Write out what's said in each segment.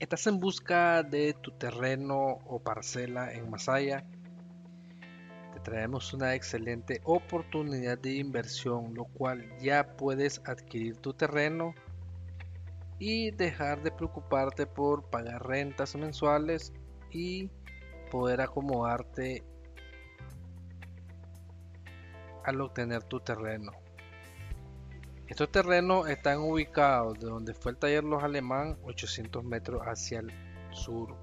¿Estás en busca de tu terreno o parcela en Masaya? Te traemos una excelente oportunidad de inversión, lo cual ya puedes adquirir tu terreno y dejar de preocuparte por pagar rentas mensuales y poder acomodarte al obtener tu terreno. Estos terrenos están ubicados de donde fue el taller Los Alemán 800 metros hacia el sur.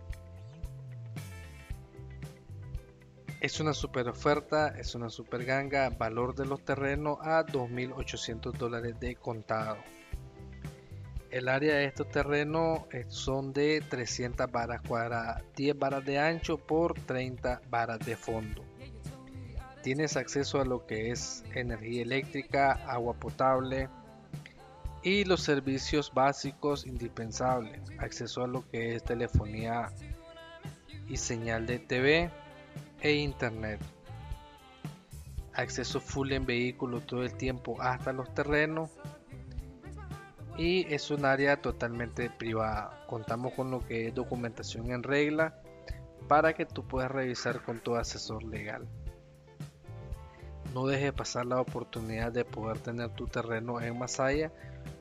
Es una super oferta, es una super ganga, valor de los terrenos a 2.800 dólares de contado. El área de estos terrenos son de 300 varas cuadradas, 10 varas de ancho por 30 varas de fondo. Tienes acceso a lo que es energía eléctrica, agua potable y los servicios básicos indispensables. Acceso a lo que es telefonía y señal de TV e internet. Acceso full en vehículo todo el tiempo hasta los terrenos. Y es un área totalmente privada. Contamos con lo que es documentación en regla para que tú puedas revisar con tu asesor legal. No dejes pasar la oportunidad de poder tener tu terreno en Masaya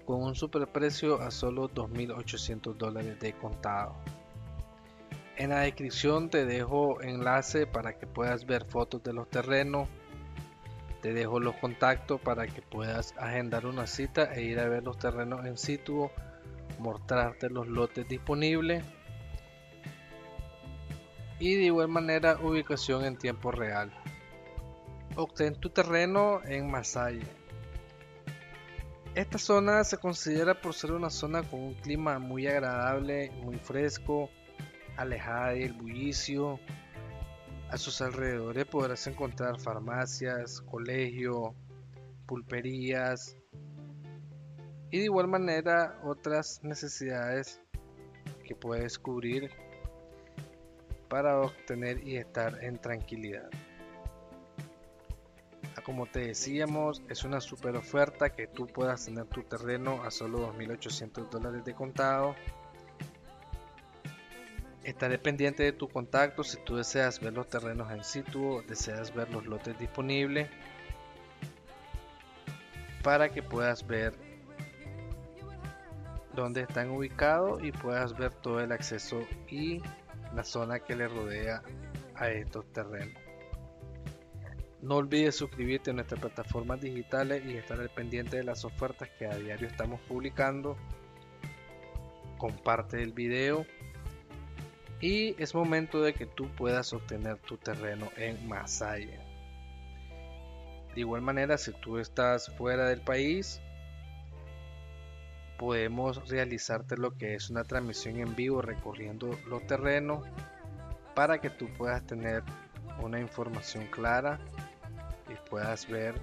con un superprecio a solo 2.800 dólares de contado. En la descripción te dejo enlace para que puedas ver fotos de los terrenos. Te dejo los contactos para que puedas agendar una cita e ir a ver los terrenos en situ, mostrarte los lotes disponibles y de igual manera ubicación en tiempo real. Obtén tu terreno en Masaya. Esta zona se considera por ser una zona con un clima muy agradable, muy fresco, alejada del bullicio. A sus alrededores podrás encontrar farmacias, colegio, pulperías y de igual manera otras necesidades que puedes cubrir para obtener y estar en tranquilidad como te decíamos, es una super oferta que tú puedas tener tu terreno a solo 2.800 dólares de contado. Estaré pendiente de tu contacto si tú deseas ver los terrenos en situ deseas ver los lotes disponibles para que puedas ver dónde están ubicados y puedas ver todo el acceso y la zona que le rodea a estos terrenos. No olvides suscribirte a nuestras plataformas digitales y estar al pendiente de las ofertas que a diario estamos publicando. Comparte el video. Y es momento de que tú puedas obtener tu terreno en Masaya. De igual manera, si tú estás fuera del país, podemos realizarte lo que es una transmisión en vivo recorriendo los terrenos para que tú puedas tener una información clara y puedas ver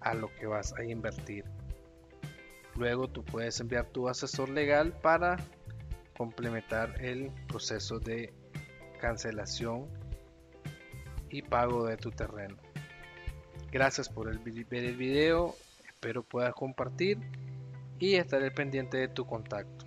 a lo que vas a invertir. Luego tú puedes enviar tu asesor legal para complementar el proceso de cancelación y pago de tu terreno. Gracias por el, ver el video, espero puedas compartir y estaré pendiente de tu contacto.